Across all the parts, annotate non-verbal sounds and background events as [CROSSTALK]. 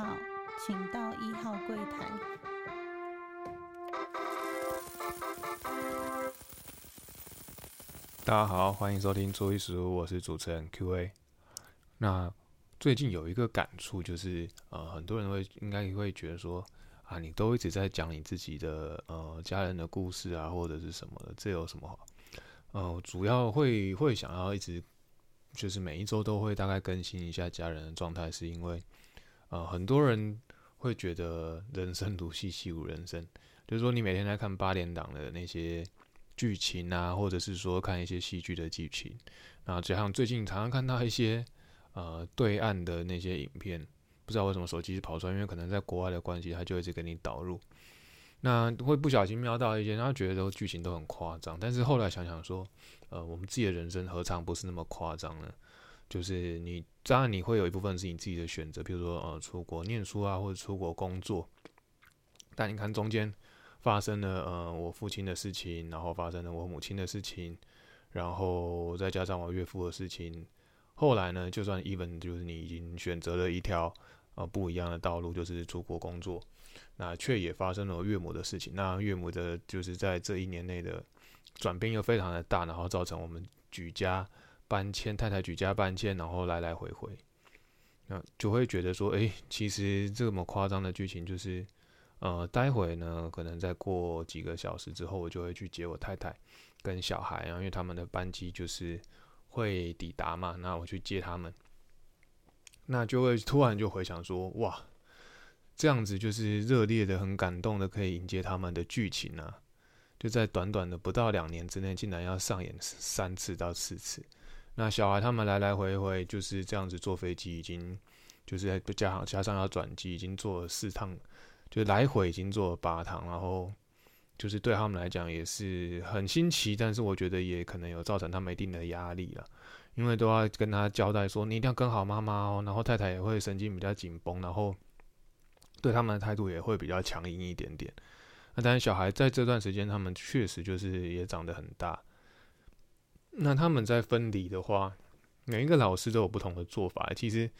号，请到一号柜台。大家好，欢迎收听初一十五，我是主持人 Q&A。那最近有一个感触，就是呃，很多人会应该会觉得说啊，你都一直在讲你自己的呃家人的故事啊，或者是什么的，这有什么好？呃，主要会会想要一直就是每一周都会大概更新一下家人的状态，是因为呃，很多人会觉得人生如戏，戏如人生，就是说你每天在看八点档的那些。剧情啊，或者是说看一些戏剧的剧情，然后加上最近常常看到一些呃对岸的那些影片，不知道为什么手机是跑出来，因为可能在国外的关系，它就一直给你导入，那会不小心瞄到一些，然后觉得都剧情都很夸张，但是后来想想说，呃，我们自己的人生何尝不是那么夸张呢？就是你当然你会有一部分是你自己的选择，比如说呃出国念书啊，或者出国工作，但你看中间。发生了呃我父亲的事情，然后发生了我母亲的事情，然后再加上我岳父的事情。后来呢，就算 even 就是你已经选择了一条呃不一样的道路，就是出国工作，那却也发生了岳母的事情。那岳母的就是在这一年内的转变又非常的大，然后造成我们举家搬迁，太太举家搬迁，然后来来回回，那就会觉得说，哎，其实这么夸张的剧情就是。呃，待会呢，可能再过几个小时之后，我就会去接我太太跟小孩，然后因为他们的班机就是会抵达嘛，那我去接他们，那就会突然就回想说，哇，这样子就是热烈的、很感动的，可以迎接他们的剧情呢，就在短短的不到两年之内，竟然要上演三次到四次。那小孩他们来来回回就是这样子坐飞机，已经就是加上加上要转机，已经坐了四趟。就来回已经坐了八趟，然后就是对他们来讲也是很新奇，但是我觉得也可能有造成他们一定的压力了，因为都要跟他交代说你一定要跟好妈妈哦，然后太太也会神经比较紧绷，然后对他们的态度也会比较强硬一点点。那但是小孩在这段时间，他们确实就是也长得很大。那他们在分离的话，每一个老师都有不同的做法，其实。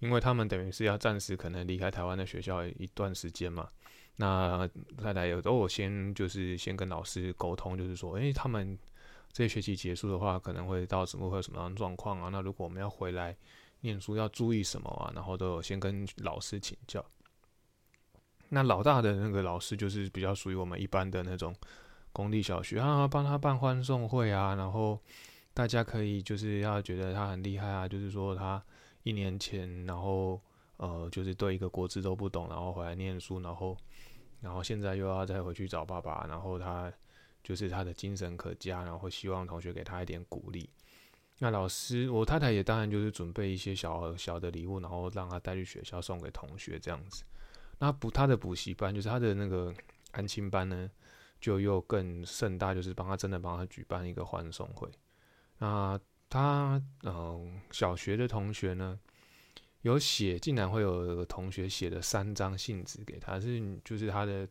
因为他们等于是要暂时可能离开台湾的学校一段时间嘛，那太太有都我先就是先跟老师沟通，就是说，诶，他们这学期结束的话，可能会到什么会有什么样的状况啊？那如果我们要回来念书，要注意什么啊？然后都有先跟老师请教。那老大的那个老师就是比较属于我们一般的那种公立小学啊，帮他办欢送会啊，然后大家可以就是要觉得他很厉害啊，就是说他。一年前，然后呃，就是对一个国字都不懂，然后回来念书，然后，然后现在又要再回去找爸爸，然后他就是他的精神可嘉，然后希望同学给他一点鼓励。那老师，我太太也当然就是准备一些小小的礼物，然后让他带去学校送给同学这样子。那补他的补习班，就是他的那个安亲班呢，就又更盛大，就是帮他真的帮他举办一个欢送会。那他嗯，小学的同学呢，有写，竟然会有同学写了三张信纸给他，是就是他的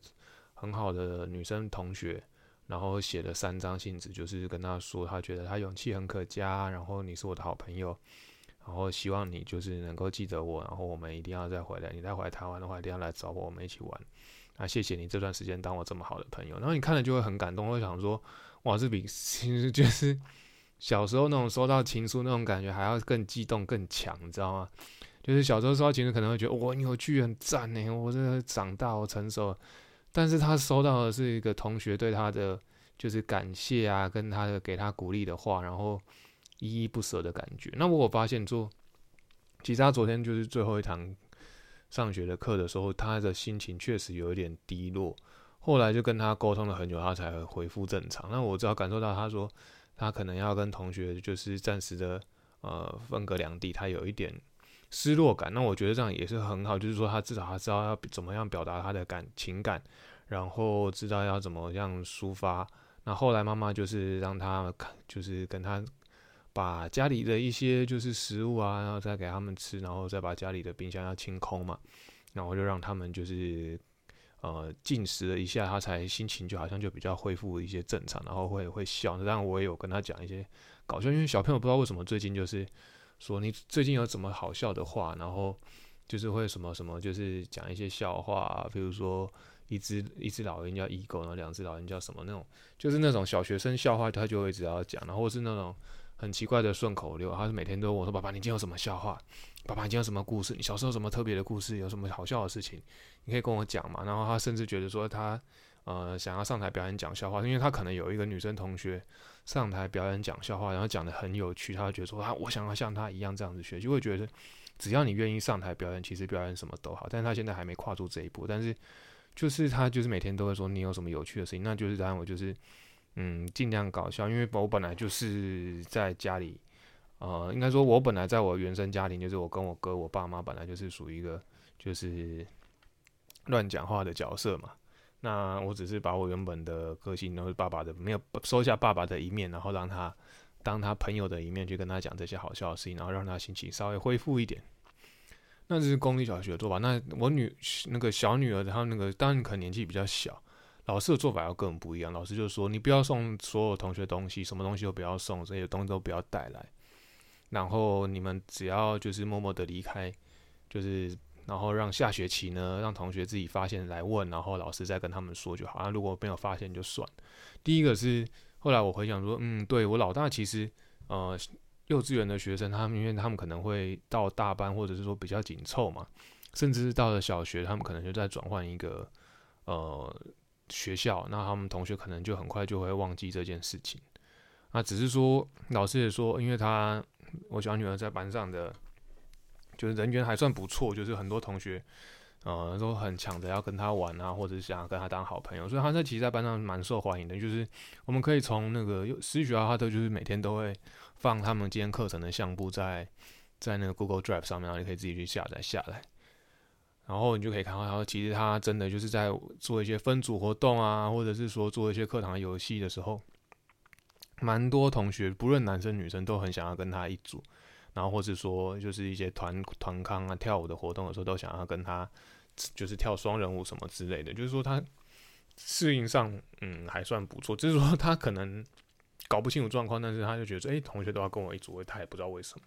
很好的女生同学，然后写了三张信纸，就是跟他说，他觉得他勇气很可嘉，然后你是我的好朋友，然后希望你就是能够记得我，然后我们一定要再回来，你再回来台湾的话，一定要来找我，我们一起玩。那谢谢你这段时间当我这么好的朋友，然后你看了就会很感动，会想说，哇，这比 [LAUGHS] 其实就是。小时候那种收到情书那种感觉还要更激动更强，你知道吗？就是小时候收到情书可能会觉得哇，你有趣很赞呢，我这个长大我成熟。但是他收到的是一个同学对他的就是感谢啊，跟他的给他鼓励的话，然后依依不舍的感觉。那我发现说，其实他昨天就是最后一堂上学的课的时候，他的心情确实有一点低落。后来就跟他沟通了很久，他才恢复正常。那我只要感受到他说。他可能要跟同学就是暂时的呃分隔两地，他有一点失落感。那我觉得这样也是很好，就是说他至少他知道要怎么样表达他的感情感，然后知道要怎么样抒发。那后来妈妈就是让他看，就是跟他把家里的一些就是食物啊，然后再给他们吃，然后再把家里的冰箱要清空嘛，然后就让他们就是。呃，进食了一下，他才心情就好像就比较恢复一些正常，然后会会笑。当然，我也有跟他讲一些搞笑，因为小朋友不知道为什么最近就是说你最近有什么好笑的话，然后就是会什么什么，就是讲一些笑话啊，比如说一只一只老鹰叫一狗，然后两只老鹰叫什么那种，就是那种小学生笑话，他就会一直要讲，然后是那种很奇怪的顺口溜，他是每天都问我说：“爸爸，你今天有什么笑话？爸爸，你今天有什么故事？你小时候什么特别的故事？有什么好笑的事情？你可以跟我讲嘛。”然后他甚至觉得说他呃想要上台表演讲笑话，因为他可能有一个女生同学上台表演讲笑话，然后讲的很有趣，他就觉得说他我想要像他一样这样子学，就会觉得。只要你愿意上台表演，其实表演什么都好。但是他现在还没跨出这一步。但是，就是他就是每天都会说你有什么有趣的事情，那就是当然我就是嗯尽量搞笑。因为我本来就是在家里，呃，应该说我本来在我原生家庭，就是我跟我哥、我爸妈本来就是属于一个就是乱讲话的角色嘛。那我只是把我原本的个性，然后爸爸的没有收下爸爸的一面，然后让他。当他朋友的一面去跟他讲这些好笑的事情，然后让他心情稍微恢复一点。那这是公立小学的做法。那我女那个小女儿，她那个当然可能年纪比较小，老师的做法要跟我们不一样。老师就说：“你不要送所有同学东西，什么东西都不要送，这些东西都不要带来。然后你们只要就是默默的离开，就是然后让下学期呢，让同学自己发现来问，然后老师再跟他们说就好。那如果没有发现就算。第一个是。后来我回想说，嗯，对我老大其实，呃，幼稚园的学生，他们因为他们可能会到大班，或者是说比较紧凑嘛，甚至是到了小学，他们可能就在转换一个呃学校，那他们同学可能就很快就会忘记这件事情。那只是说老师也说，因为他我小女儿在班上的就是人缘还算不错，就是很多同学。呃，都很抢着要跟他玩啊，或者想要跟他当好朋友，所以他在其实在班上蛮受欢迎的。就是我们可以从那个私学校，他都就是每天都会放他们今天课程的相簿在在那个 Google Drive 上面，然后你可以自己去下载下来。然后你就可以看到，他其实他真的就是在做一些分组活动啊，或者是说做一些课堂游戏的时候，蛮多同学不论男生女生都很想要跟他一组。然后或者说就是一些团团康啊跳舞的活动的时候，都想要跟他就是跳双人舞什么之类的。就是说他适应上嗯还算不错，就是说他可能搞不清楚状况，但是他就觉得哎同学都要跟我一组，他也不知道为什么。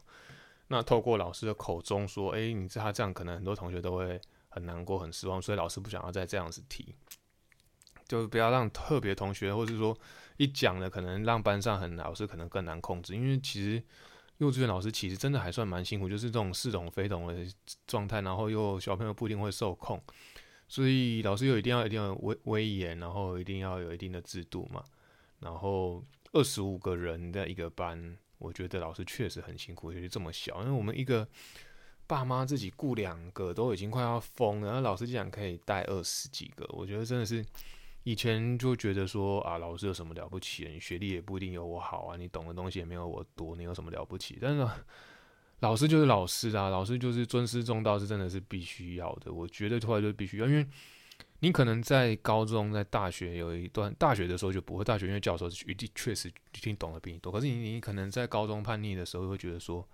那透过老师的口中说，哎，你知道他这样可能很多同学都会很难过很失望，所以老师不想要再这样子提，就不要让特别同学或者说一讲了可能让班上很老师可能更难控制，因为其实。幼稚园老师其实真的还算蛮辛苦，就是这种似懂非懂的状态，然后又小朋友不一定会受控，所以老师又一定要一定要威威严，然后一定要有一定的制度嘛。然后二十五个人的一个班，我觉得老师确实很辛苦，尤其这么小，因为我们一个爸妈自己雇两个都已经快要疯了，然后老师竟然可以带二十几个，我觉得真的是。以前就觉得说啊，老师有什么了不起？你学历也不一定有我好啊，你懂的东西也没有我多，你有什么了不起？但是老师就是老师啊，老师就是尊师重道，是真的是必须要的。我觉得后来就必须要，因为你可能在高中、在大学有一段，大学的时候就不会，大学因为教授一定确实一定懂得比你多。可是你你可能在高中叛逆的时候，会觉得说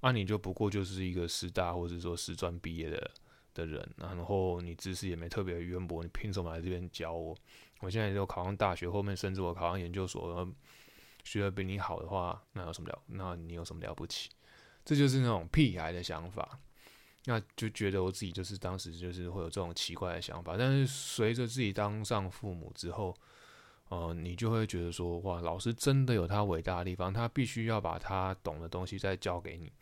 啊，你就不过就是一个师大或者说师专毕业的。的人，然后你知识也没特别渊博，你凭什么来这边教我？我现在就考上大学，后面甚至我考上研究所，学的比你好的话，那有什么了？那你有什么了不起？这就是那种屁孩的想法，那就觉得我自己就是当时就是会有这种奇怪的想法。但是随着自己当上父母之后，呃，你就会觉得说，哇，老师真的有他伟大的地方，他必须要把他懂的东西再教给你。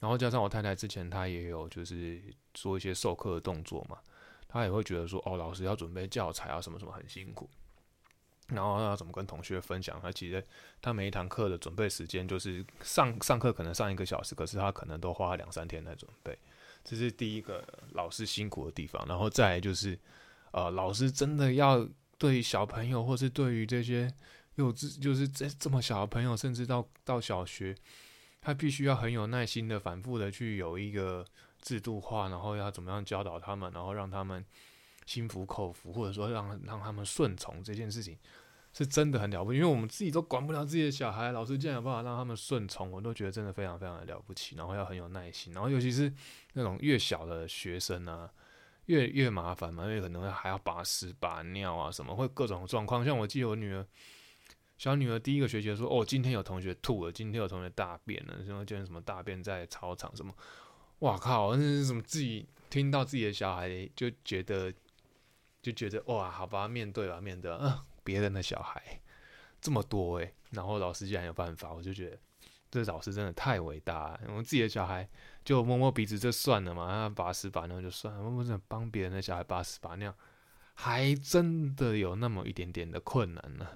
然后加上我太太之前她也有就是做一些授课的动作嘛，她也会觉得说哦，老师要准备教材啊什么什么很辛苦，然后要怎么跟同学分享？他其实他每一堂课的准备时间就是上上课可能上一个小时，可是他可能都花两三天来准备，这是第一个老师辛苦的地方。然后再就是呃，老师真的要对小朋友，或是对于这些幼稚，就是这这么小的朋友，甚至到到小学。他必须要很有耐心的、反复的去有一个制度化，然后要怎么样教导他们，然后让他们心服口服，或者说让让他们顺从这件事情，是真的很了不起。因为我们自己都管不了自己的小孩，老师竟然有办法让他们顺从，我都觉得真的非常非常的了不起。然后要很有耐心，然后尤其是那种越小的学生啊，越越麻烦嘛，因为可能还要把屎把尿啊，什么会各种状况。像我记得我女儿。小女儿第一个学期说：“哦，今天有同学吐了，今天有同学大便了，什么今天什么大便在操场什么？哇靠，那是什么自己听到自己的小孩就觉得就觉得哇，好吧，面对吧，面对，嗯，别人的小孩这么多诶，然后老师竟然有办法，我就觉得这老师真的太伟大了。我们自己的小孩就摸摸鼻子就算了嘛，他把屎把尿就算了，我们帮别人的小孩把屎把尿，还真的有那么一点点的困难呢。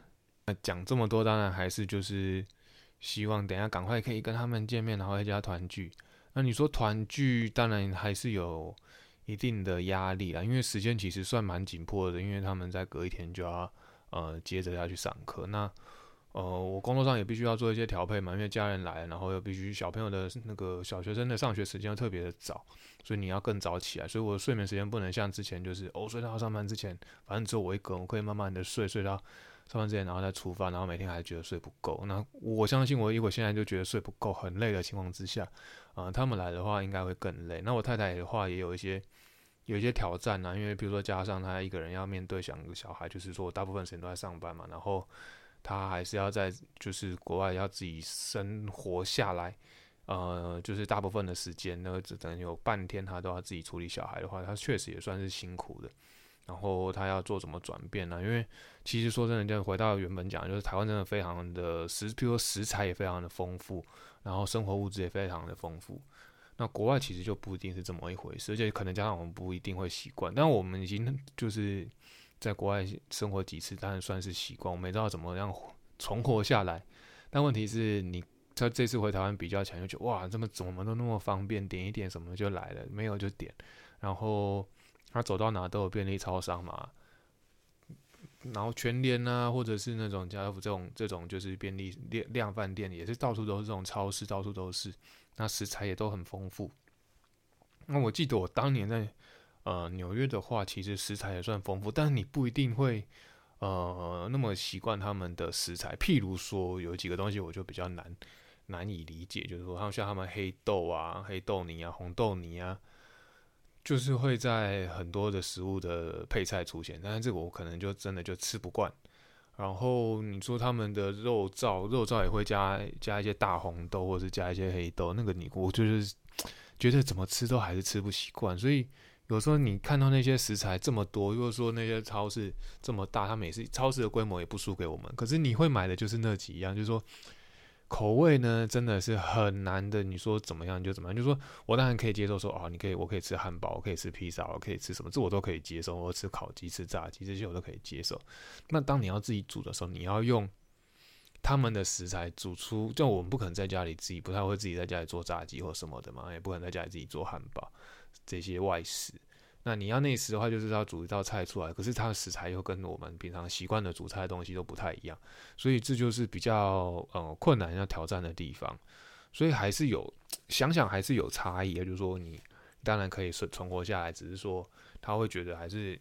那讲这么多，当然还是就是希望等下赶快可以跟他们见面，然后一家团聚。那你说团聚，当然还是有一定的压力啦，因为时间其实算蛮紧迫的，因为他们在隔一天就要。呃，接着要去上课，那呃，我工作上也必须要做一些调配嘛，因为家人来，然后又必须小朋友的那个小学生的上学时间特别的早，所以你要更早起来，所以我的睡眠时间不能像之前就是哦，睡到上班之前，反正只有我一个，我可以慢慢的睡，睡到上班之前，然后再出发，然后每天还觉得睡不够。那我相信我如果现在就觉得睡不够，很累的情况之下，啊，他们来的话应该会更累。那我太太的话也有一些。有一些挑战呢，因为比如说加上他一个人要面对两个小孩，就是说大部分时间都在上班嘛，然后他还是要在就是国外要自己生活下来，呃，就是大部分的时间呢，只能有半天他都要自己处理小孩的话，他确实也算是辛苦的。然后他要做什么转变呢？因为其实说真的，就回到原本讲，就是台湾真的非常的食，比如说食材也非常的丰富，然后生活物质也非常的丰富。那国外其实就不一定是这么一回事，而且可能加上我们不一定会习惯，但我们已经就是在国外生活几次，当然算是习惯，我们知道怎么样存活下来。但问题是你他这次回台湾比较强，就觉得哇，这么怎么都那么方便，点一点什么就来了，没有就点。然后他走到哪都有便利超商嘛，然后全联啊，或者是那种家乐福这种这种就是便利量量饭店，也是到处都是这种超市，到处都是。那食材也都很丰富。那我记得我当年在呃纽约的话，其实食材也算丰富，但是你不一定会呃那么习惯他们的食材。譬如说有几个东西我就比较难难以理解，就是说，像他们黑豆啊、黑豆泥啊、红豆泥啊，就是会在很多的食物的配菜出现，但是这个我可能就真的就吃不惯。然后你说他们的肉燥，肉燥也会加加一些大红豆，或者是加一些黑豆，那个你我就是觉得怎么吃都还是吃不习惯。所以有时候你看到那些食材这么多，如果说那些超市这么大，它每次超市的规模也不输给我们，可是你会买的就是那几样，就是说。口味呢，真的是很难的。你说怎么样就怎么样，就说我当然可以接受，说啊，你可以，我可以吃汉堡，我可以吃披萨，我可以吃什么，这我都可以接受。我吃烤鸡、吃炸鸡，这些我都可以接受。那当你要自己煮的时候，你要用他们的食材煮出，就我们不可能在家里自己不太会自己在家里做炸鸡或什么的嘛，也不可能在家里自己做汉堡这些外食。那你要内食的话，就是要煮一道菜出来，可是它的食材又跟我们平常习惯的煮菜的东西都不太一样，所以这就是比较呃困难要挑战的地方。所以还是有想想还是有差异，也就是说你当然可以存存活下来，只是说他会觉得还是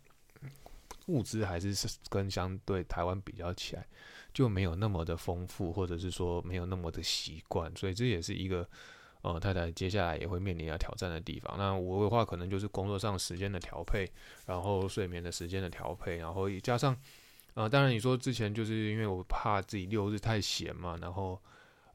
物资还是跟相对台湾比较起来就没有那么的丰富，或者是说没有那么的习惯，所以这也是一个。呃，太太接下来也会面临要挑战的地方。那我的话，可能就是工作上时间的调配，然后睡眠的时间的调配，然后加上，呃，当然你说之前就是因为我怕自己六日太闲嘛，然后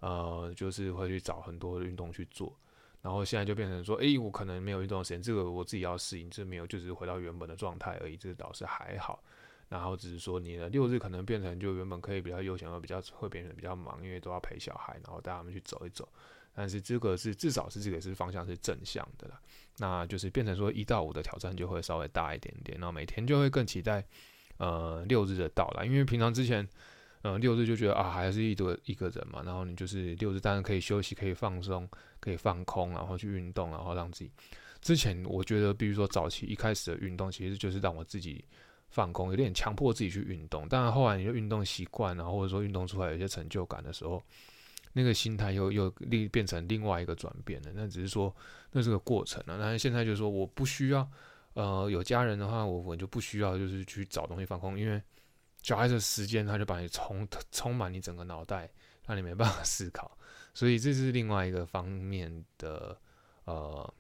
呃，就是会去找很多运动去做，然后现在就变成说，诶，我可能没有运动时间，这个我自己要适应，这没有，就是回到原本的状态而已，这倒是还好。然后只是说你的六日可能变成就原本可以比较悠闲，而比较会变成比较忙，因为都要陪小孩，然后带他们去走一走。但是这个是至少是这个是方向是正向的啦，那就是变成说一到五的挑战就会稍微大一点点，然后每天就会更期待呃六日的到来，因为平常之前呃六日就觉得啊还是一多一个人嘛，然后你就是六日当然可以休息，可以放松，可以放空，然后去运动，然后让自己。之前我觉得比如说早期一开始的运动其实就是让我自己放空，有点强迫自己去运动，但后来你就运动习惯，然后或者说运动出来有些成就感的时候。那个心态又又另变成另外一个转变了，那只是说那是个过程了。那现在就是说，我不需要，呃，有家人的话，我我就不需要，就是去找东西放空，因为小孩子时间他就把你充充满你整个脑袋，让你没办法 [LAUGHS] 思考。所以这是另外一个方面的呃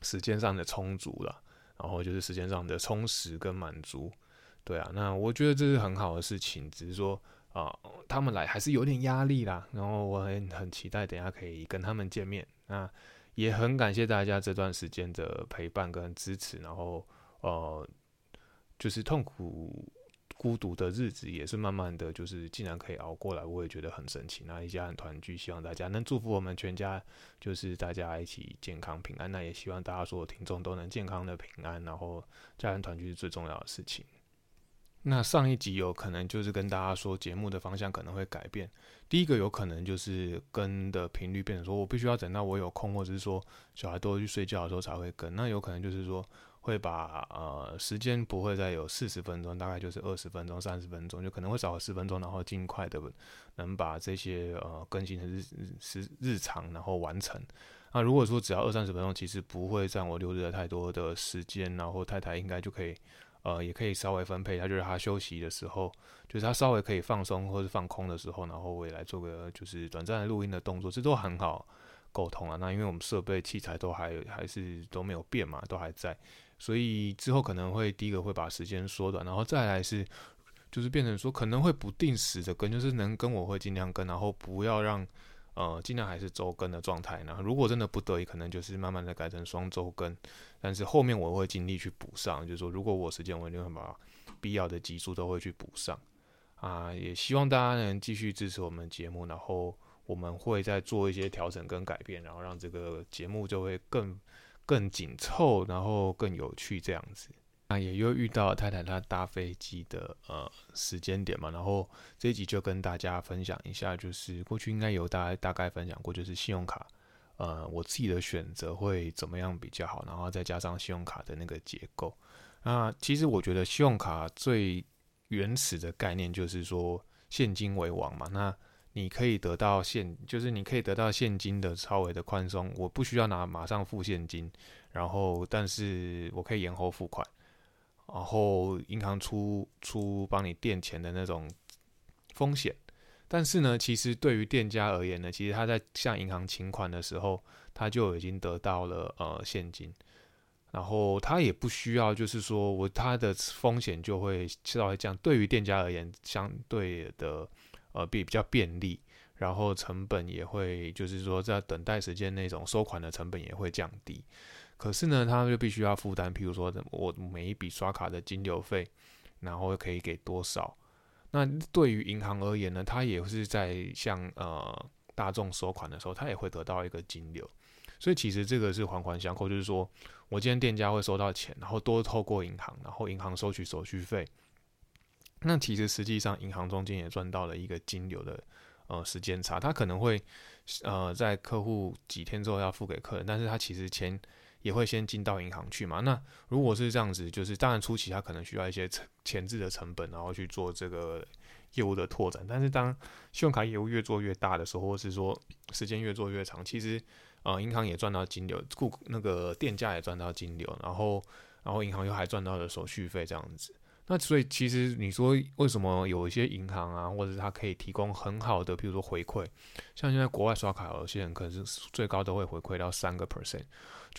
时间上的充足了，然后就是时间上的充实跟满足。对啊，那我觉得这是很好的事情，只是说。啊，他们来还是有点压力啦，然后我很很期待等下可以跟他们见面。那也很感谢大家这段时间的陪伴跟支持，然后呃，就是痛苦孤独的日子也是慢慢的就是竟然可以熬过来，我也觉得很神奇。那一家人团聚，希望大家能祝福我们全家，就是大家一起健康平安。那也希望大家所有听众都能健康的平安，然后家人团聚是最重要的事情。那上一集有可能就是跟大家说节目的方向可能会改变。第一个有可能就是跟的频率变成说我必须要等到我有空，或者是说小孩都去睡觉的时候才会跟。那有可能就是说会把呃时间不会再有四十分钟，大概就是二十分钟、三十分钟，就可能会少十分钟，然后尽快的能把这些呃更新的日日日常然后完成。那如果说只要二三十分钟，其实不会占我六日的太多的时间，然后太太应该就可以。呃，也可以稍微分配，他就是他休息的时候，就是他稍微可以放松或是放空的时候，然后我也来做个就是短暂录音的动作，这都很好沟通啊。那因为我们设备器材都还还是都没有变嘛，都还在，所以之后可能会第一个会把时间缩短，然后再来是就是变成说可能会不定时的跟，就是能跟我会尽量跟，然后不要让。呃，尽量还是周更的状态。那如果真的不得已，可能就是慢慢的改成双周更。但是后面我会尽力去补上，就是说如果我时间，我一定会把必要的集数都会去补上。啊，也希望大家能继续支持我们节目，然后我们会再做一些调整跟改变，然后让这个节目就会更更紧凑，然后更有趣这样子。那也又遇到太太她搭飞机的呃时间点嘛，然后这一集就跟大家分享一下，就是过去应该有大概大概分享过，就是信用卡，呃，我自己的选择会怎么样比较好，然后再加上信用卡的那个结构。那其实我觉得信用卡最原始的概念就是说现金为王嘛，那你可以得到现，就是你可以得到现金的超微的宽松，我不需要拿马上付现金，然后但是我可以延后付款。然后银行出出帮你垫钱的那种风险，但是呢，其实对于店家而言呢，其实他在向银行请款的时候，他就已经得到了呃现金，然后他也不需要，就是说我他的风险就会稍微降。对于店家而言，相对的呃比比较便利，然后成本也会就是说在等待时间那种收款的成本也会降低。可是呢，他就必须要负担，譬如说，我每一笔刷卡的金流费，然后可以给多少？那对于银行而言呢，他也是在向呃大众收款的时候，他也会得到一个金流。所以其实这个是环环相扣，就是说我今天店家会收到钱，然后多透过银行，然后银行收取手续费。那其实实际上银行中间也赚到了一个金流的呃时间差，他可能会呃在客户几天之后要付给客人，但是他其实钱。也会先进到银行去嘛？那如果是这样子，就是当然初期他可能需要一些前置的成本，然后去做这个业务的拓展。但是当信用卡业务越做越大的时候，或是说时间越做越长，其实呃银行也赚到金流，顾那个店家也赚到金流，然后然后银行又还赚到了手续费这样子。那所以其实你说为什么有一些银行啊，或者它可以提供很好的，比如说回馈，像现在国外刷卡有些人可能是最高都会回馈到三个 percent，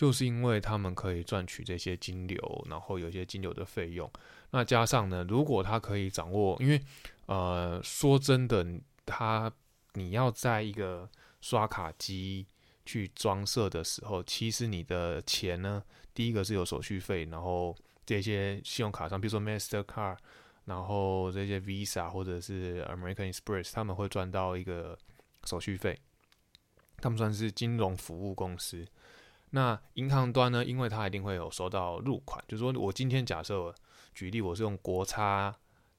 就是因为他们可以赚取这些金流，然后有一些金流的费用。那加上呢，如果他可以掌握，因为呃说真的，他你要在一个刷卡机去装设的时候，其实你的钱呢，第一个是有手续费，然后。这些信用卡上，比如说 Mastercard，然后这些 Visa 或者是 American Express，他们会赚到一个手续费，他们算是金融服务公司。那银行端呢，因为它一定会有收到入款，就是说我今天假设举例，我是用国差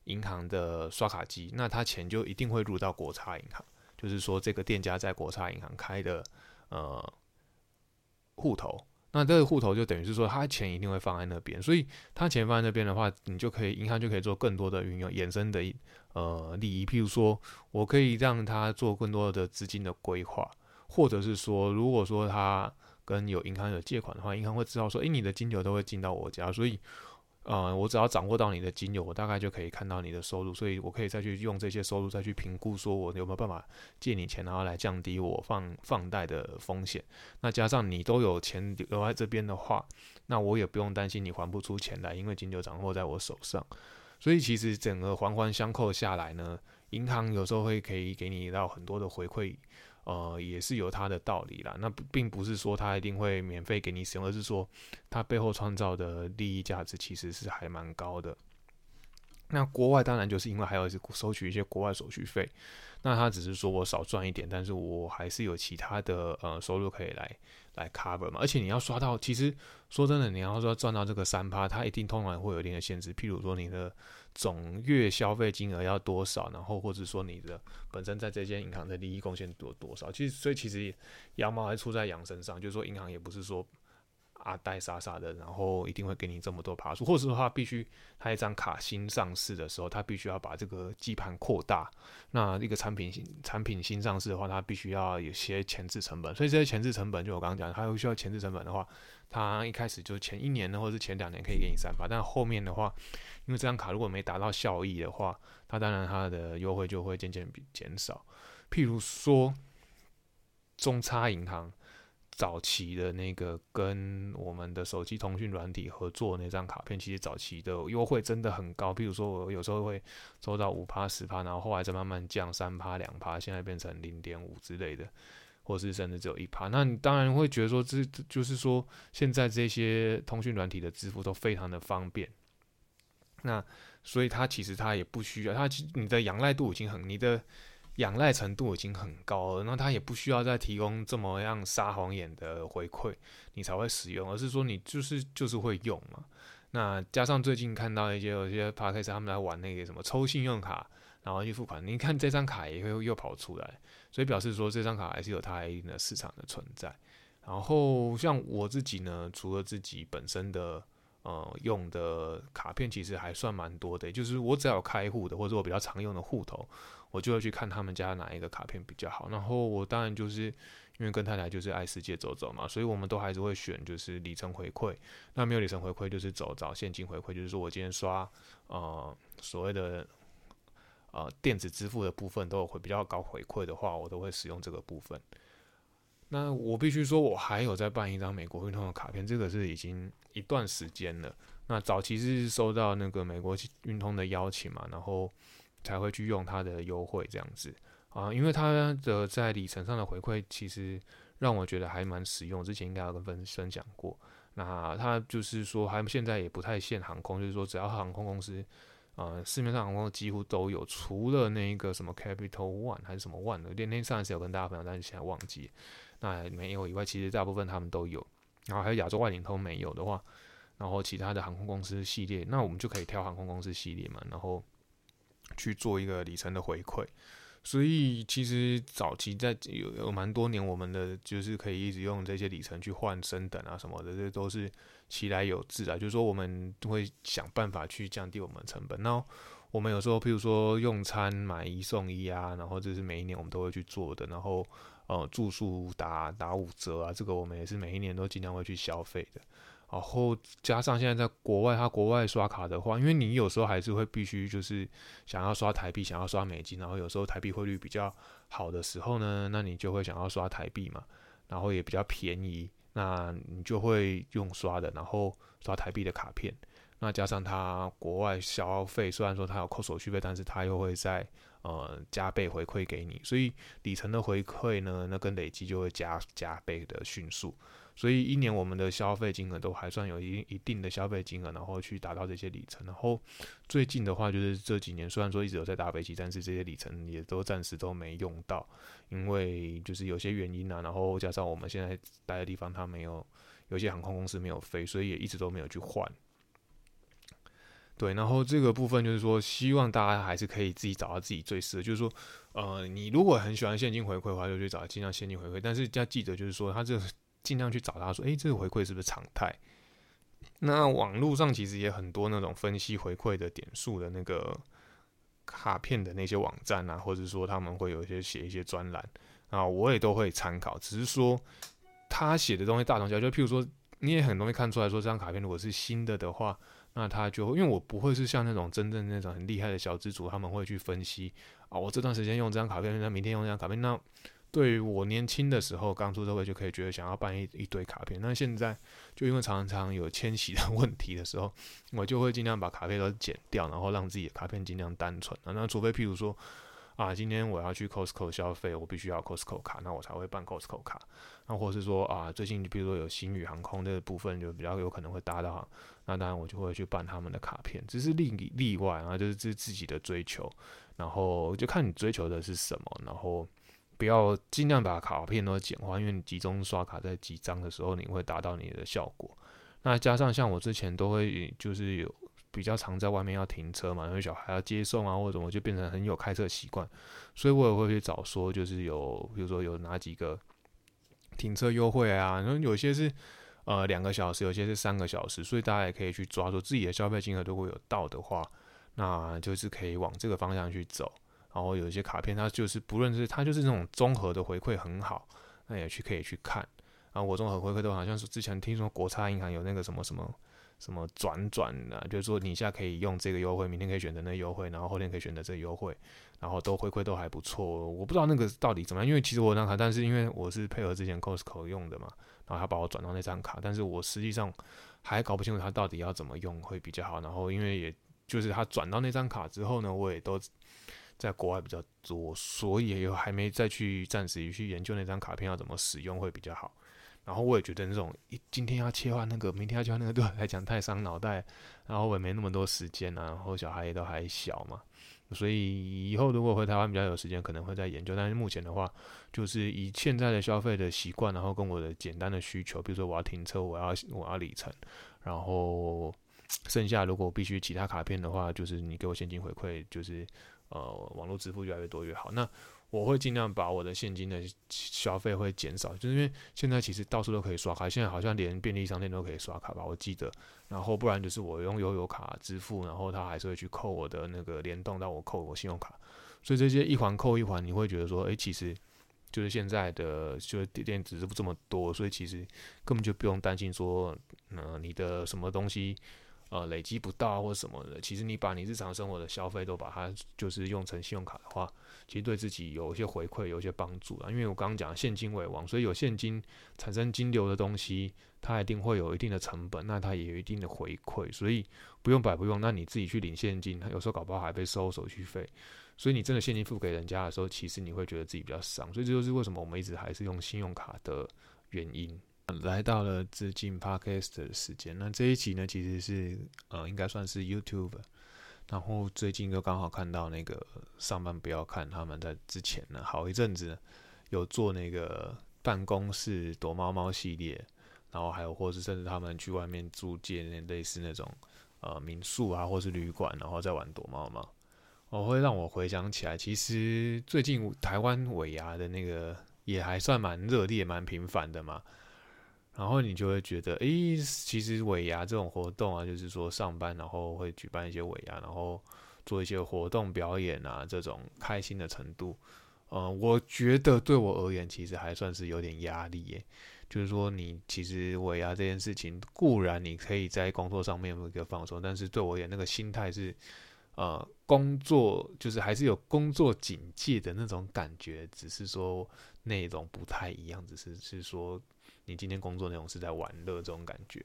银行的刷卡机，那他钱就一定会入到国差银行，就是说这个店家在国差银行开的呃户头。那这个户头就等于是说，他钱一定会放在那边，所以他钱放在那边的话，你就可以银行就可以做更多的运用，衍生的呃利益，譬如说我可以让他做更多的资金的规划，或者是说，如果说他跟有银行有借款的话，银行会知道说，诶，你的金流都会进到我家，所以。呃，我只要掌握到你的金流，我大概就可以看到你的收入，所以我可以再去用这些收入再去评估，说我有没有办法借你钱，然后来降低我放放贷的风险。那加上你都有钱留在这边的话，那我也不用担心你还不出钱来，因为金流掌握在我手上。所以其实整个环环相扣下来呢，银行有时候会可以给你到很多的回馈，呃，也是有它的道理啦。那并不是说它一定会免费给你使用，而是说它背后创造的利益价值其实是还蛮高的。那国外当然就是因为还有是收取一些国外手续费，那他只是说我少赚一点，但是我还是有其他的呃收入可以来来 cover 嘛。而且你要刷到，其实说真的，你要说赚到这个三趴，它一定通常会有一定的限制，譬如说你的总月消费金额要多少，然后或者说你的本身在这间银行的利益贡献多多少。其实所以其实羊毛还出在羊身上，就是说银行也不是说。阿呆傻傻的，然后一定会给你这么多爬数，或者说他必须他一张卡新上市的时候，他必须要把这个基盘扩大。那一个产品新产品新上市的话，它必须要有些前置成本，所以这些前置成本，就我刚刚讲，它有需要前置成本的话，它一开始就前一年呢，或者是前两年可以给你三发，但后面的话，因为这张卡如果没达到效益的话，它当然它的优惠就会渐渐减少。譬如说中差银行。早期的那个跟我们的手机通讯软体合作那张卡片，其实早期的优惠真的很高。比如说我有时候会收到五趴十趴，然后后来再慢慢降三趴两趴，现在变成零点五之类的，或是甚至只有一趴。那你当然会觉得说，这就是说现在这些通讯软体的支付都非常的方便。那所以它其实它也不需要，它你的仰赖度已经很你的。仰赖程度已经很高了，那他也不需要再提供这么样撒谎眼的回馈，你才会使用，而是说你就是就是会用嘛。那加上最近看到一些有些 p a r k a s 他们来玩那个什么抽信用卡，然后去付款，你看这张卡也会又跑出来，所以表示说这张卡还是有它一定的市场的存在。然后像我自己呢，除了自己本身的呃用的卡片，其实还算蛮多的，就是我只要有开户的或者我比较常用的户头。我就会去看他们家哪一个卡片比较好，然后我当然就是因为跟太太就是爱世界走走嘛，所以我们都还是会选就是里程回馈。那没有里程回馈就是走找现金回馈，就是说我今天刷呃所谓的呃电子支付的部分都有会比较高回馈的话，我都会使用这个部分。那我必须说，我还有在办一张美国运通的卡片，这个是已经一段时间了。那早期是收到那个美国运通的邀请嘛，然后。才会去用它的优惠这样子啊，因为它的在里程上的回馈其实让我觉得还蛮实用。之前应该有跟分分享过，那它就是说，他们现在也不太限航空，就是说只要航空公司，呃，市面上航空几乎都有，除了那一个什么 Capital One 还是什么 One 的，那天上一次有跟大家分享，但是现在忘记。那没有以外，其实大部分他们都有。然后还有亚洲万领通没有的话，然后其他的航空公司系列，那我们就可以挑航空公司系列嘛，然后。去做一个里程的回馈，所以其实早期在有有蛮多年，我们的就是可以一直用这些里程去换升等啊什么的，这都是其来有自啊。就是说，我们会想办法去降低我们的成本。那我们有时候，譬如说用餐买一送一啊，然后这是每一年我们都会去做的。然后呃，住宿打打五折啊，这个我们也是每一年都尽量会去消费的。然后加上现在在国外，他国外刷卡的话，因为你有时候还是会必须就是想要刷台币，想要刷美金，然后有时候台币汇率比较好的时候呢，那你就会想要刷台币嘛，然后也比较便宜，那你就会用刷的，然后刷台币的卡片。那加上它国外消费，虽然说它有扣手续费，但是它又会在呃加倍回馈给你，所以里程的回馈呢，那跟累积就会加加倍的迅速。所以一年我们的消费金额都还算有一一定的消费金额，然后去达到这些里程。然后最近的话，就是这几年虽然说一直有在搭飞机，但是这些里程也都暂时都没用到，因为就是有些原因啊，然后加上我们现在待的地方它没有，有些航空公司没有飞，所以也一直都没有去换。对，然后这个部分就是说，希望大家还是可以自己找到自己最适合，就是说，呃，你如果很喜欢现金回馈的话，就去找尽量现金回馈，但是要记得就是说，它这。尽量去找他说，诶，这个回馈是不是常态？那网络上其实也很多那种分析回馈的点数的那个卡片的那些网站啊，或者说他们会有一些写一些专栏啊，我也都会参考。只是说他写的东西大同小异，就譬如说你也很容易看出来说这张卡片如果是新的的话，那他就因为我不会是像那种真正那种很厉害的小资主，他们会去分析啊，我这段时间用这张卡片，那明天用这张卡片，那。对于我年轻的时候刚出社会就可以觉得想要办一一堆卡片，那现在就因为常常有迁徙的 [LAUGHS] 问题的时候，我就会尽量把卡片都剪掉，然后让自己的卡片尽量单纯啊。那除非譬如说，啊，今天我要去 Costco 消费，我必须要 Costco 卡，那我才会办 Costco 卡。那或是说啊，最近比如说有新宇航空的部分就比较有可能会搭到，那当然我就会去办他们的卡片，只是例例外啊，就是这自己的追求，然后就看你追求的是什么，然后不要尽量把卡片都简化，因为你集中刷卡在几张的时候，你会达到你的效果。那加上像我之前都会就是有比较常在外面要停车嘛，因为小孩要接送啊或者什么，就变成很有开车习惯，所以我也会去找说就是有比如说有哪几个。停车优惠啊，然后有些是呃两个小时，有些是三个小时，所以大家也可以去抓住自己的消费金额如果有到的话，那就是可以往这个方向去走。然后有一些卡片，它就是不论是它就是那种综合的回馈很好，那也去可以去看。然后，我综合回馈都好像是之前听说国差银行有那个什么什么。什么转转啊，就是说你现在可以用这个优惠，明天可以选择那优惠，然后后天可以选择这优惠，然后都回馈都还不错。我不知道那个到底怎么样，因为其实我张卡，但是因为我是配合之前 cosco 用的嘛，然后他把我转到那张卡，但是我实际上还搞不清楚他到底要怎么用会比较好。然后因为也就是他转到那张卡之后呢，我也都在国外比较多，所以也还没再去暂时去研究那张卡片要怎么使用会比较好。然后我也觉得那种一今天要切换那个，明天要切换那个，对我来讲太伤脑袋。然后我也没那么多时间啊，然后小孩也都还小嘛，所以以后如果回台湾比较有时间，可能会再研究。但是目前的话，就是以现在的消费的习惯，然后跟我的简单的需求，比如说我要停车，我要我要里程，然后剩下如果必须其他卡片的话，就是你给我现金回馈，就是呃网络支付越来越多越好。那我会尽量把我的现金的消费会减少，就是因为现在其实到处都可以刷卡，现在好像连便利商店都可以刷卡吧，我记得。然后不然就是我用悠游卡支付，然后他还是会去扣我的那个联动到我扣我信用卡，所以这些一环扣一环，你会觉得说，诶，其实就是现在的就是电子支付这么多，所以其实根本就不用担心说，嗯，你的什么东西。呃，累积不到或者什么的，其实你把你日常生活的消费都把它就是用成信用卡的话，其实对自己有一些回馈，有一些帮助啊。因为我刚刚讲现金为王，所以有现金产生金流的东西，它一定会有一定的成本，那它也有一定的回馈，所以不用白不用。那你自己去领现金，有时候搞不好还被收手续费，所以你真的现金付给人家的时候，其实你会觉得自己比较伤。所以这就是为什么我们一直还是用信用卡的原因。来到了致敬 podcast 的时间，那这一集呢，其实是呃，应该算是 YouTube。然后最近就刚好看到那个上班不要看，他们在之前呢，好一阵子有做那个办公室躲猫猫系列，然后还有或是甚至他们去外面租借那类似那种呃民宿啊，或是旅馆，然后再玩躲猫猫，我会让我回想起来，其实最近台湾尾牙的那个也还算蛮热烈、蛮频繁的嘛。然后你就会觉得，诶，其实尾牙这种活动啊，就是说上班然后会举办一些尾牙，然后做一些活动表演啊，这种开心的程度，嗯，我觉得对我而言其实还算是有点压力耶。就是说，你其实尾牙这件事情固然你可以在工作上面有一个放松，但是对我而言那个心态是，呃，工作就是还是有工作警戒的那种感觉，只是说内容不太一样，只是是说。你今天工作内容是在玩乐这种感觉，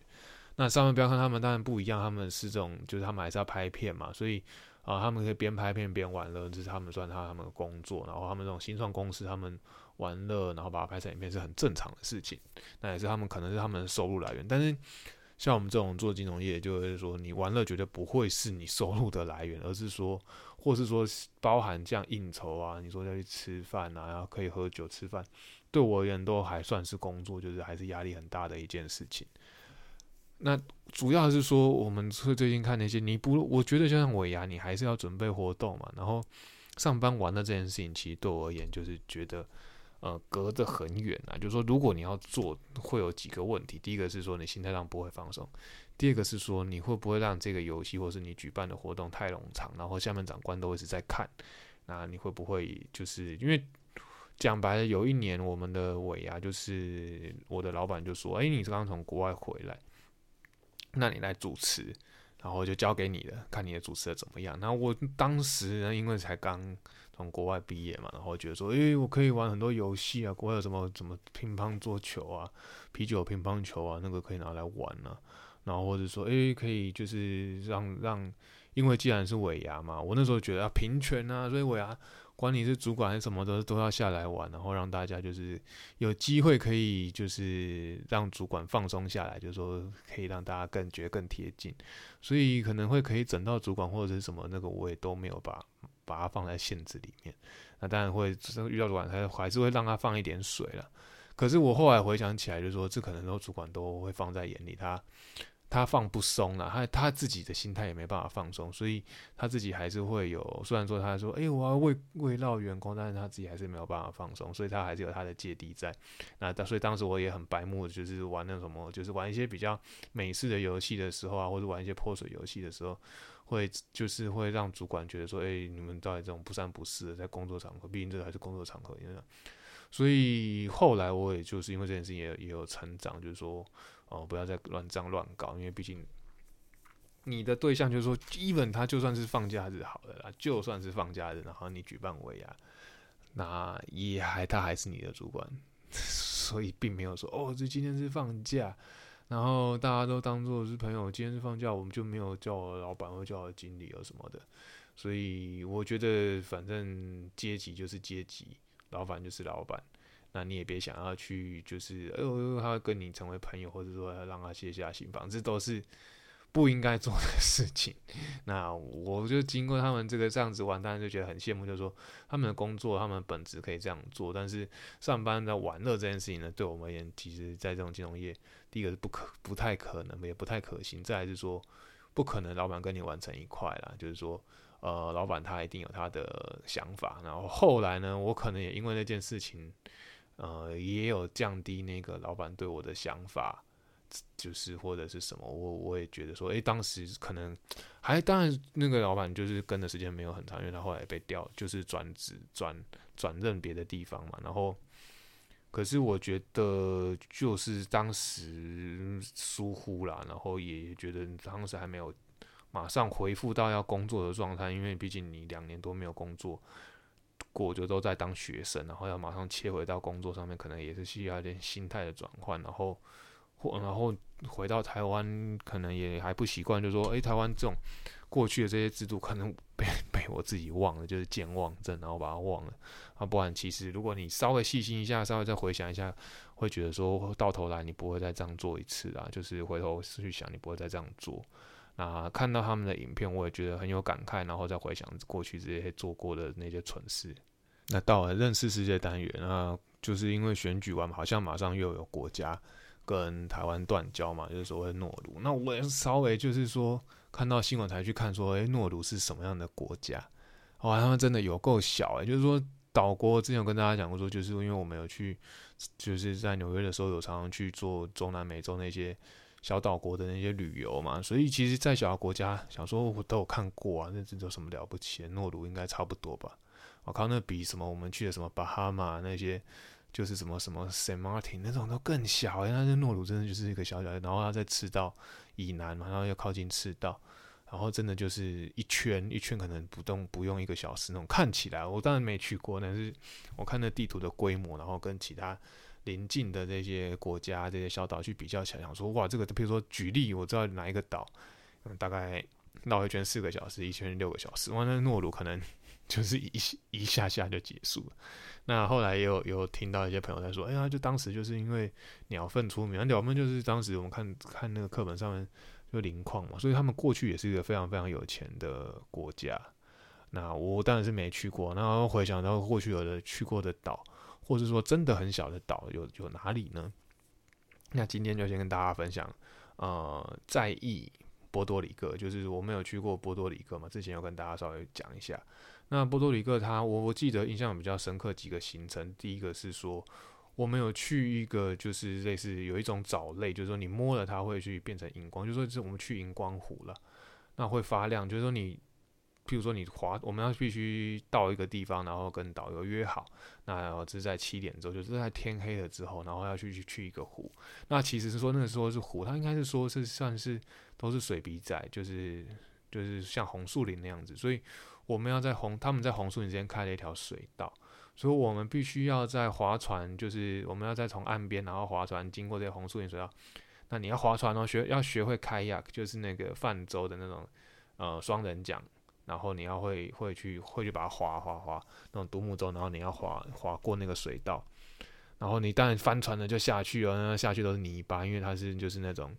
那上面不要看他们，当然不一样，他们是这种，就是他们还是要拍片嘛，所以啊，他们可以边拍片边玩乐，这是他们算他他们的工作。然后他们这种新创公司，他们玩乐，然后把它拍成影片是很正常的事情，那也是他们可能是他们的收入来源。但是像我们这种做金融业，就是说你玩乐绝对不会是你收入的来源，而是说，或是说包含这样应酬啊，你说要去吃饭啊，然后可以喝酒吃饭。对我而言都还算是工作，就是还是压力很大的一件事情。那主要是说，我们是最近看那些，你不，我觉得就像尾牙，你还是要准备活动嘛。然后上班玩的这件事情，其实对我而言就是觉得，呃，隔得很远啊。就是说，如果你要做，会有几个问题。第一个是说，你心态上不会放松；第二个是说，你会不会让这个游戏或是你举办的活动太冗长，然后下面长官都一直在看。那你会不会就是因为？讲白了，有一年我们的尾牙，就是我的老板就说：“哎，你是刚从国外回来，那你来主持，然后就交给你了，看你的主持的怎么样。”然后我当时呢，因为才刚从国外毕业嘛，然后觉得说：“哎，我可以玩很多游戏啊，国外有什么什么乒乓桌球啊、啤酒乒乓球啊，那个可以拿来玩呢。”然后或者说：“哎，可以就是让让，因为既然是尾牙嘛，我那时候觉得啊平权啊，所以尾牙。”管你是主管还是什么的，都要下来玩，然后让大家就是有机会可以就是让主管放松下来，就是说可以让大家更觉得更贴近，所以可能会可以整到主管或者是什么那个，我也都没有把把它放在限制里面。那当然会遇到主管，他还是会让他放一点水了。可是我后来回想起来，就是说这可能都主管都会放在眼里，他。他放不松了，他他自己的心态也没办法放松，所以他自己还是会有。虽然说他说：“哎，我要为为绕员工”，但是他自己还是没有办法放松，所以他还是有他的芥蒂在。那所以当时我也很白目，就是玩那什么，就是玩一些比较美式的游戏的时候啊，或者玩一些泼水游戏的时候，会就是会让主管觉得说：“哎，你们到底这种不三不四的在工作场合，毕竟这还是工作场合。”因为，所以后来我也就是因为这件事情也也有成长，就是说。哦，不要再乱这样乱搞，因为毕竟你的对象就是说，even 他就算是放假日好了啦，就算是放假日，然后你举办尾牙，那也还他还是你的主管，[LAUGHS] 所以并没有说哦，这今天是放假，然后大家都当做是朋友，今天是放假，我们就没有叫我老板或叫我经理啊什么的，所以我觉得反正阶级就是阶级，老板就是老板。那你也别想要去，就是哎呦，他跟你成为朋友，或者说要让他卸下心防，这都是不应该做的 [LAUGHS] 事情。那我就经过他们这个这样子玩，当然就觉得很羡慕，就是说他们的工作，他们本职可以这样做，但是上班在玩乐这件事情呢，对我们而言，其实在这种金融业，第一个是不可不太可能，也不太可行；再是说，不可能老板跟你玩成一块啦，就是说，呃，老板他一定有他的想法。然后后来呢，我可能也因为那件事情。呃，也有降低那个老板对我的想法，就是或者是什么，我我也觉得说，诶，当时可能还当然那个老板就是跟的时间没有很长，因为他后来被调，就是转职转转任别的地方嘛。然后，可是我觉得就是当时疏忽了，然后也觉得当时还没有马上回复到要工作的状态，因为毕竟你两年多没有工作。过就都在当学生，然后要马上切回到工作上面，可能也是需要一点心态的转换，然后或然后回到台湾，可能也还不习惯，就说，诶，台湾这种过去的这些制度，可能被被我自己忘了，就是健忘症，然后把它忘了。啊，不然其实如果你稍微细心一下，稍微再回想一下，会觉得说到头来你不会再这样做一次啊，就是回头去想，你不会再这样做。那看到他们的影片，我也觉得很有感慨，然后再回想过去这些做过的那些蠢事。那到了认识世界单元，那就是因为选举完，好像马上又有国家跟台湾断交嘛，就是所谓诺鲁。那我也稍微就是说看到新闻才去看，说诶，诺鲁是什么样的国家？哇，他们真的有够小诶，就是说岛国之前有跟大家讲过，说就是因为我们有去，就是在纽约的时候有常常去做中南美洲那些。小岛国的那些旅游嘛，所以其实在小的国家，想说我都有看过啊，那这有什么了不起？诺鲁应该差不多吧？我靠，那比什么我们去的什么巴哈马那些，就是什么什么 smart 那种都更小。那那诺鲁真的就是一个小小的，然后它在赤道以南嘛，然后要靠近赤道，然后真的就是一圈一圈，可能不动不用一个小时那种。看起来我当然没去过，但是我看那地图的规模，然后跟其他。邻近的这些国家、这些小岛去比较起来，想说哇，这个比如说举例，我知道哪一个岛，大概绕一圈四个小时，一圈六个小时，哇，那诺鲁可能 [LAUGHS] 就是一一下下就结束了。那后来也有有听到一些朋友在说，哎呀，就当时就是因为鸟粪出名，鸟粪就是当时我们看看那个课本上面就磷矿嘛，所以他们过去也是一个非常非常有钱的国家。那我当然是没去过，然后回想到过去有的去过的岛。或者说真的很小的岛有有哪里呢？那今天就先跟大家分享，呃，在意波多黎各，就是我没有去过波多黎各嘛，之前有跟大家稍微讲一下。那波多黎各它，我我记得印象比较深刻几个行程，第一个是说我们有去一个就是类似有一种藻类，就是说你摸了它会去变成荧光，就是说是我们去荧光湖了，那会发亮，就是说你。譬如说你滑，我们要必须到一个地方，然后跟导游约好，那是在七点钟，就是在天黑了之后，然后要去去去一个湖。那其实是说那个时候是湖，它应该是说是算是都是水笔仔，就是就是像红树林那样子。所以我们要在红，他们在红树林之间开了一条水道，所以我们必须要在划船，就是我们要再从岸边然后划船经过这些红树林水道。那你要划船哦，学要学会开雅就是那个泛舟的那种呃双人桨。然后你要会会去会去把它划划划那种独木舟，然后你要划划过那个水道，然后你当然翻船了就下去了，那下去都是泥巴，因为它是就是那种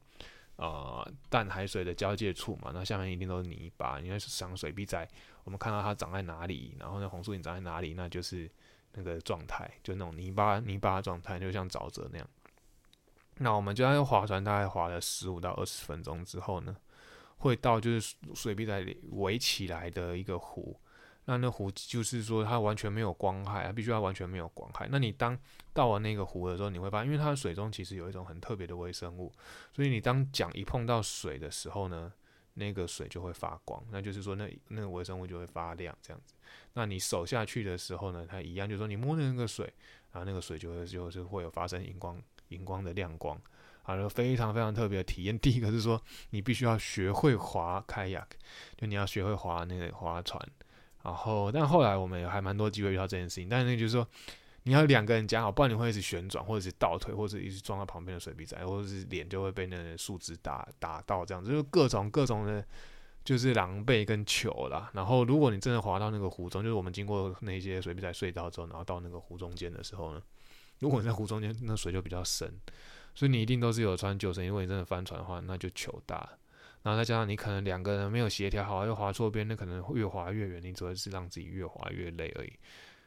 呃淡海水的交界处嘛，那下面一定都是泥巴，因为想水笔仔，我们看到它长在哪里，然后那红树林长在哪里，那就是那个状态，就那种泥巴泥巴状态，就像沼泽那样。那我们就在划船，大概划了十五到二十分钟之后呢？会到就是水壁在围起来的一个湖，那那湖就是说它完全没有光害，它必须要完全没有光害。那你当到了那个湖的时候，你会发现，因为它的水中其实有一种很特别的微生物，所以你当桨一碰到水的时候呢，那个水就会发光，那就是说那那个微生物就会发亮这样子。那你手下去的时候呢，它一样，就是说你摸那个水，然后那个水就会就是会有发生荧光荧光的亮光。好，非常非常特别的体验。第一个是说，你必须要学会划 kayak，就你要学会划那个划船。然后，但后来我们也还蛮多机会遇到这件事情。但是那就是说，你要两个人讲好，不然你会一直旋转，或者是倒退，或者一直撞到旁边的水壁仔，或者是脸就会被那树枝打打到，这样子就各种各种的，就是狼狈跟糗啦。然后，如果你真的滑到那个湖中，就是我们经过那些水壁仔隧道之后，然后到那个湖中间的时候呢，如果你在湖中间，那水就比较深。所以你一定都是有穿救生衣，如果你真的翻船的话，那就糗大。然后再加上你可能两个人没有协调好，又滑错边，那可能越滑越远，你只会是让自己越滑越累而已。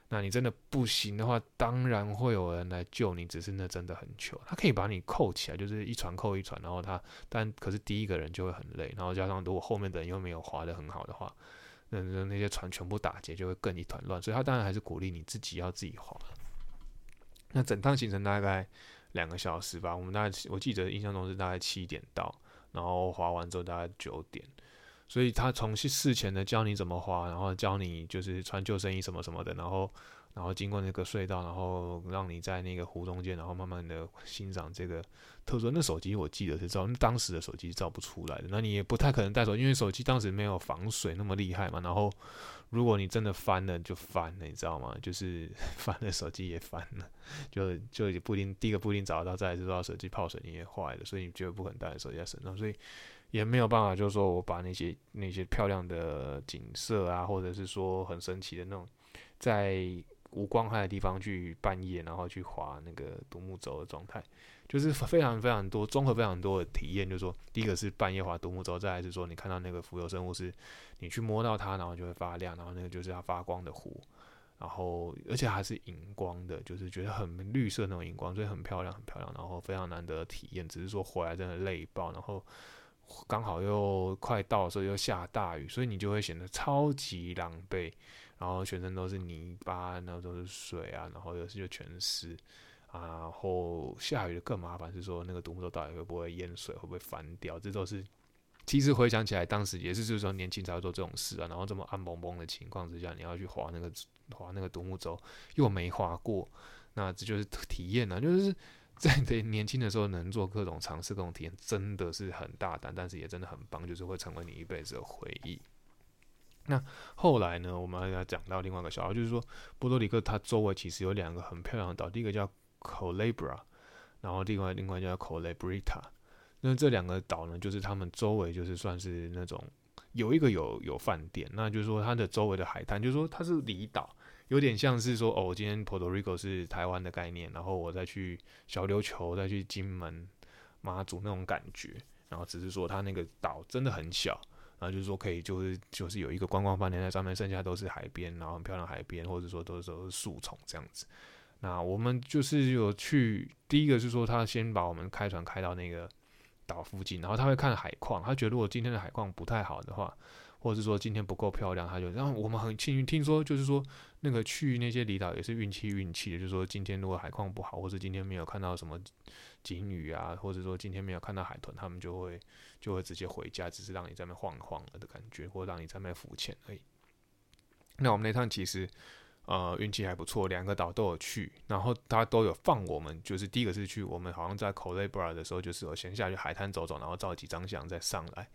那你真的不行的话，当然会有人来救你，只是那真的很糗。他可以把你扣起来，就是一船扣一船，然后他，但可是第一个人就会很累。然后加上如果后面的人又没有滑得很好的话，那那些船全部打结，就会更一团乱。所以他当然还是鼓励你自己要自己滑。那整趟行程大概。两个小时吧，我们大概我记得印象中是大概七点到，然后滑完之后大概九点，所以他从事前的教你怎么滑，然后教你就是穿救生衣什么什么的，然后然后经过那个隧道，然后让你在那个湖中间，然后慢慢的欣赏这个。特殊那手机我记得是照，当时的手机照不出来的，那你也不太可能带手，因为手机当时没有防水那么厉害嘛，然后。如果你真的翻了，就翻了，你知道吗？就是 [LAUGHS] 翻了，手机也翻了，[LAUGHS] 就就也不一定，第一个不一定找得到，再来就说手机泡水你也坏了，所以你绝对不可能带着手机在身上，所以也没有办法，就是说我把那些那些漂亮的景色啊，或者是说很神奇的那种，在无光害的地方去半夜，然后去划那个独木舟的状态。就是非常非常多综合非常多的体验，就是说，第一个是半夜划独木舟，再来是说你看到那个浮游生物是，你去摸到它，然后就会发亮，然后那个就是它发光的湖，然后而且还是荧光的，就是觉得很绿色那种荧光，所以很漂亮很漂亮，然后非常难得的体验，只是说回来真的累爆，然后刚好又快到的时候又下大雨，所以你就会显得超级狼狈，然后全身都是泥巴，然后都是水啊，然后有时就全湿。然后下雨的更麻烦，是说那个独木舟到底会不会淹水，会不会翻掉？这都是其实回想起来，当时也是就是说年轻才会做这种事啊。然后这么暗蒙蒙的情况之下，你要去划那个划那个独木舟，又没划过，那这就是体验啊。就是在年轻的时候能做各种尝试、各种体验，真的是很大胆，但是也真的很棒，就是会成为你一辈子的回忆。那后来呢，我们还要讲到另外一个小孩，就是说波多黎各它周围其实有两个很漂亮的岛，第一个叫。Colabra，然后另外另外叫 Colabrita，那这两个岛呢，就是他们周围就是算是那种有一个有有饭店，那就是说它的周围的海滩，就是说它是离岛，有点像是说哦，今天 Puerto Rico 是台湾的概念，然后我再去小琉球，再去金门、马祖那种感觉，然后只是说它那个岛真的很小，然后就是说可以就是就是有一个观光饭店在上面，剩下都是海边，然后很漂亮海边，或者说都是都是树丛这样子。那我们就是有去，第一个是说他先把我们开船开到那个岛附近，然后他会看海况，他觉得如果今天的海况不太好的话，或者是说今天不够漂亮，他就让我们很幸运，听说就是说那个去那些离岛也是运气运气的，就是说今天如果海况不好，或者今天没有看到什么鲸鱼啊，或者说今天没有看到海豚，他们就会就会直接回家，只是让你在那晃晃了的感觉，或让你在那浮潜而已。那我们那趟其实。呃，运气还不错，两个岛都有去，然后他都有放我们。就是第一个是去，我们好像在 Colabra 的时候，就是我先下去海滩走走，然后照几张相再上来。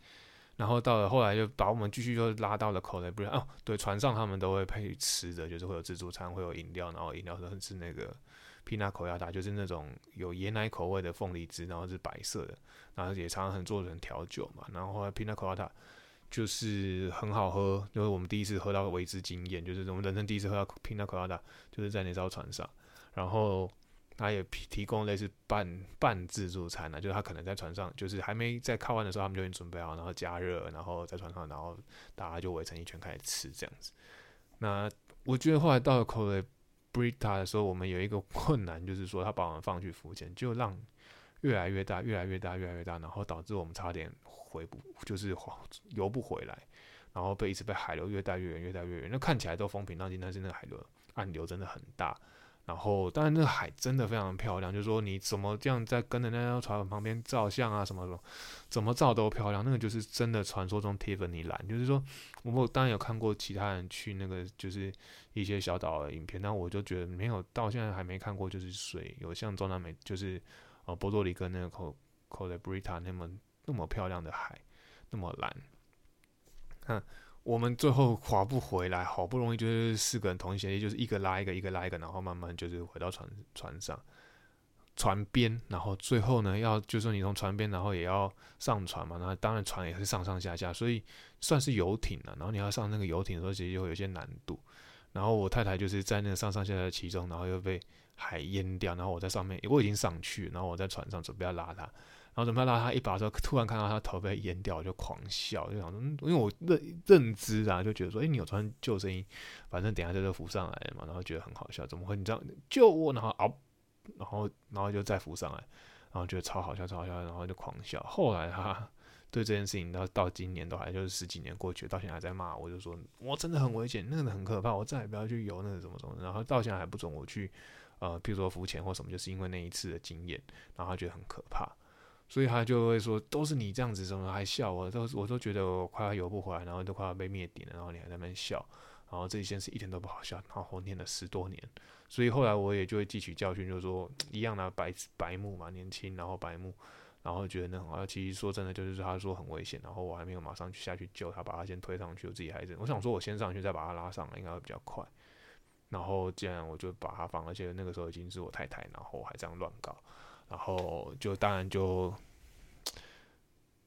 然后到了后来就把我们继续就拉到了 Colabra。哦，对，船上他们都会配吃的，就是会有自助餐，会有饮料，然后饮料是是那个 pinakota 就是那种有椰奶口味的凤梨汁，然后是白色的，然后也常常很做成调酒嘛。然后后来 Pina Colada。就是很好喝，就是我们第一次喝到为之惊艳，就是我们人生第一次喝到 Pina Colada，就是在那艘船上。然后他也提供类似半半自助餐呢，就是他可能在船上，就是还没在靠岸的时候，他们就已经准备好，然后加热，然后在船上，然后大家就围成一圈开始吃这样子。那我觉得后来到了 c o l e Brita 的时候，我们有一个 [LAUGHS] 困难，就是说他把我们放去浮潜，就让越来越大，越来越大，越来越大，然后导致我们差点回不，就是游不回来，然后被一直被海流越带越远，越带越远。那看起来都风平浪静，但是那个海流暗流真的很大。然后，当然，那个海真的非常漂亮。就是说，你怎么这样在跟着那条船旁边照相啊，什么什么，怎么照都漂亮。那个就是真的传说中 Tiffany 蓝。就是说，我当然有看过其他人去那个，就是一些小岛的影片，但我就觉得没有，到现在还没看过，就是水有像中南美，就是呃波多黎各那个 Co Co de Brita 那么那么漂亮的海，那么蓝。看。我们最后划不回来，好不容易就是四个人同心协力，就是一个拉一个，一个拉一个，然后慢慢就是回到船船上，船边，然后最后呢，要就说你从船边，然后也要上船嘛，然后当然船也是上上下下，所以算是游艇了。然后你要上那个游艇的时候，其实就会有些难度。然后我太太就是在那上上下下的其中，然后又被海淹掉，然后我在上面，我已经上去，然后我在船上准备要拉她。然后准备拉他一把的时候，突然看到他头被淹掉，就狂笑，就想说，因为我认认知啊，就觉得说，哎，你有穿救生衣，反正等下就会浮上来嘛，然后觉得很好笑，怎么会你这样救我？然后嗷，然后然后就再浮上来，然后觉得超好笑，超好笑，然后就狂笑。后来他对这件事情到到今年都还就是十几年过去，到现在还在骂我，就说我真的很危险，那个很可怕，我再也不要去游那个什么什么。然后到现在还不准我去，呃，譬如说浮潜或什么，就是因为那一次的经验，然后他觉得很可怕。所以他就会说，都是你这样子，怎么还笑我？都我都觉得我快要游不回来，然后都快要被灭顶了，然后你还在那边笑，然后这一件事一点都不好笑。然后念了十多年，所以后来我也就会汲取教训，就是说一样的白白目嘛，年轻，然后白目，然后觉得那很好。其实说真的，就是他说很危险，然后我还没有马上去下去救他，把他先推上去，我自己还是我想说，我先上去再把他拉上来，应该会比较快。然后这样我就把他放，而且那个时候已经是我太太，然后还这样乱搞。然后就当然就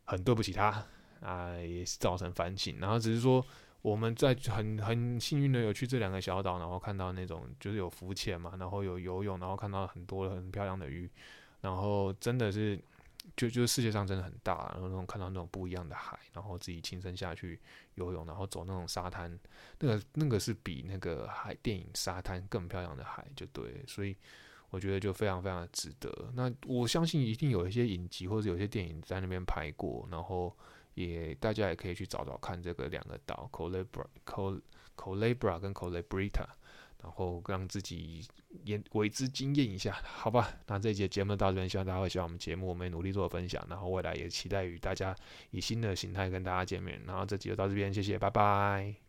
很对不起他啊，也是造成反省。然后只是说我们在很很幸运的有去这两个小岛，然后看到那种就是有浮潜嘛，然后有游泳，然后看到很多很漂亮的鱼，然后真的是就就是世界上真的很大，然后那种看到那种不一样的海，然后自己亲身下去游泳，然后走那种沙滩，那个那个是比那个海电影沙滩更漂亮的海，就对，所以。我觉得就非常非常的值得。那我相信一定有一些影集或者有些电影在那边拍过，然后也大家也可以去找找看这个两个岛 c o l a b r a c o c o l a b r a 跟 c o l a b r i t a 然后让自己也为之惊艳一下，[LAUGHS] 好吧？那这节节目到这边，希望大家会喜欢我们节目，我们也努力做分享，然后未来也期待与大家以新的形态跟大家见面。然后这集就到这边，谢谢，拜拜。